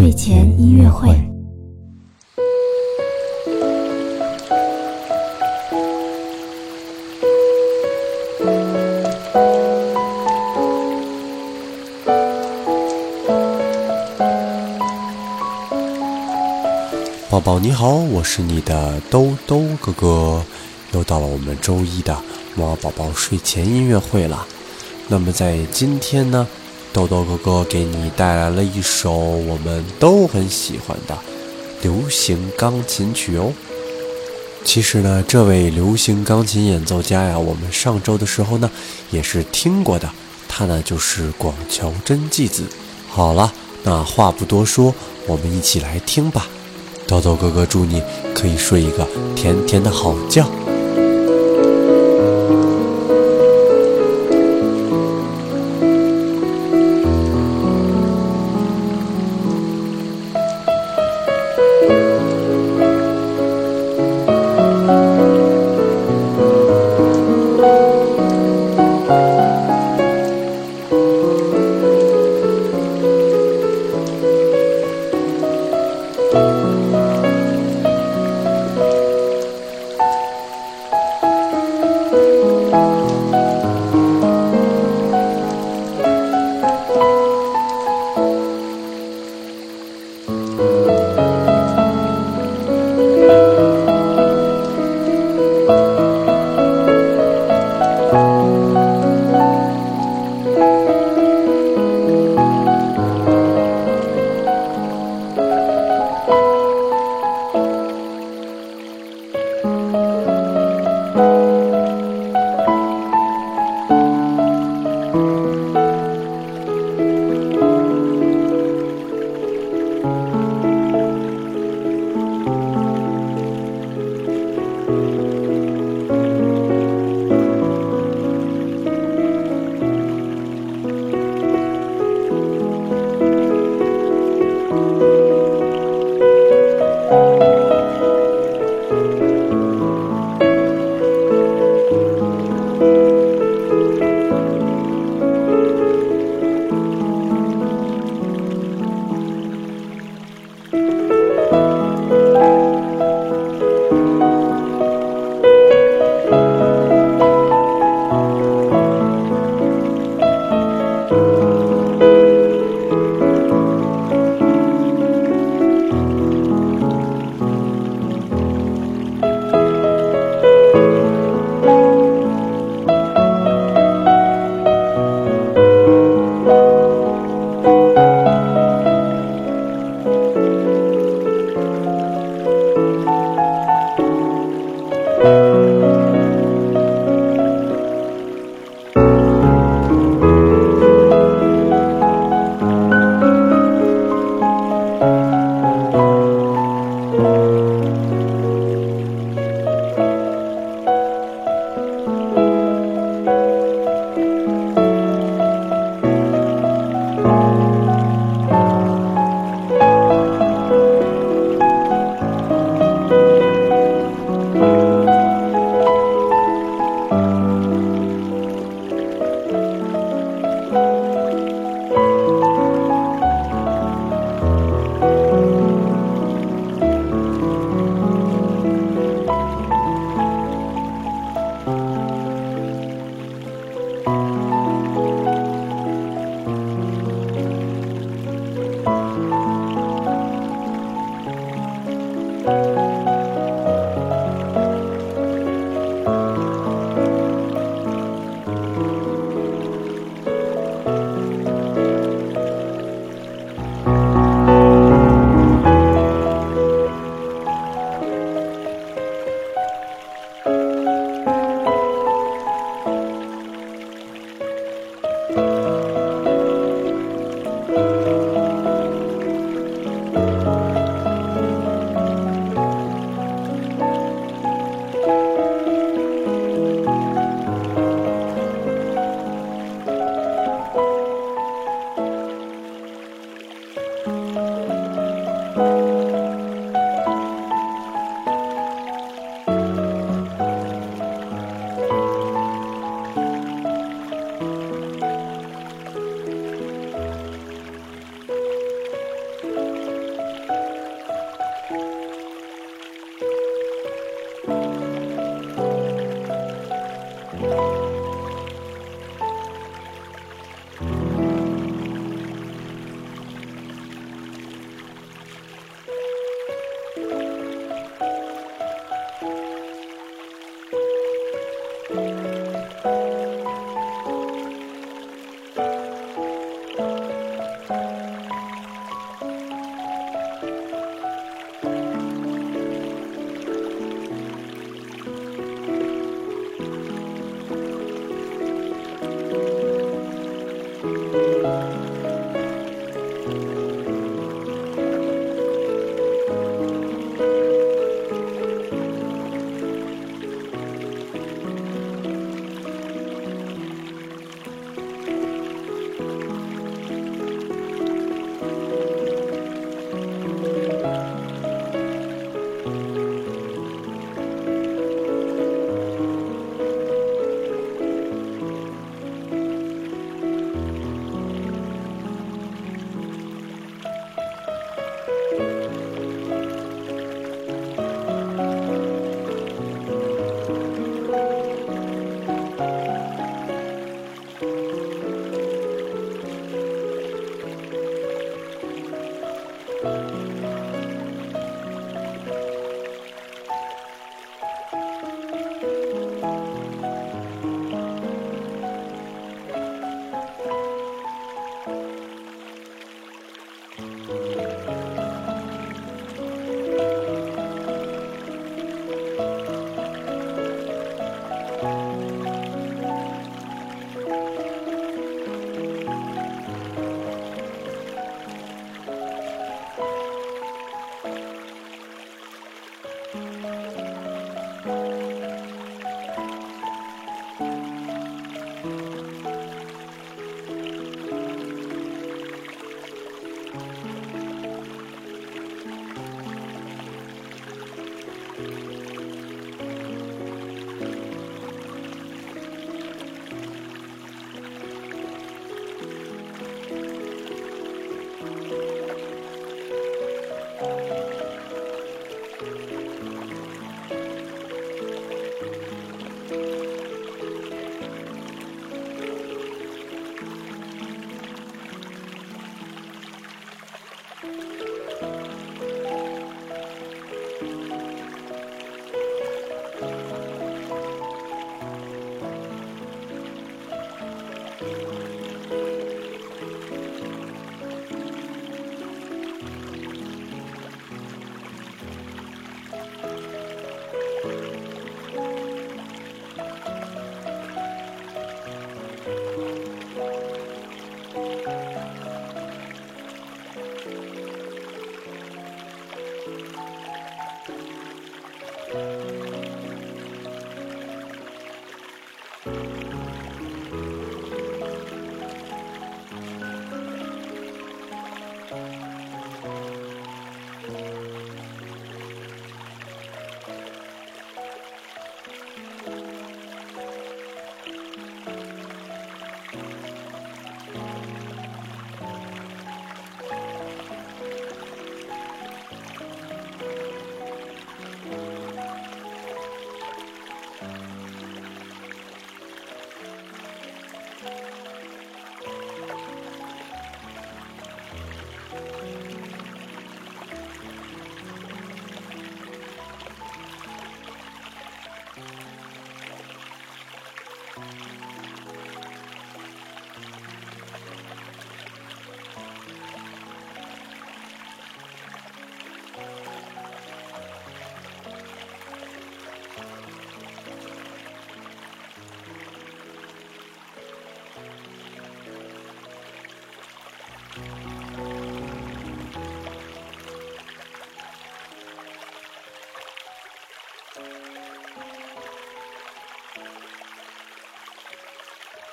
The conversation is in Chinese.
睡前音乐会。宝宝你好，我是你的兜兜哥哥，又到了我们周一的猫宝宝睡前音乐会了。那么在今天呢，豆豆哥哥给你带来了一首我们都很喜欢的流行钢琴曲哦。其实呢，这位流行钢琴演奏家呀，我们上周的时候呢也是听过的，他呢就是广桥真纪子。好了，那话不多说，我们一起来听吧。豆豆哥哥祝你可以睡一个甜甜的好觉。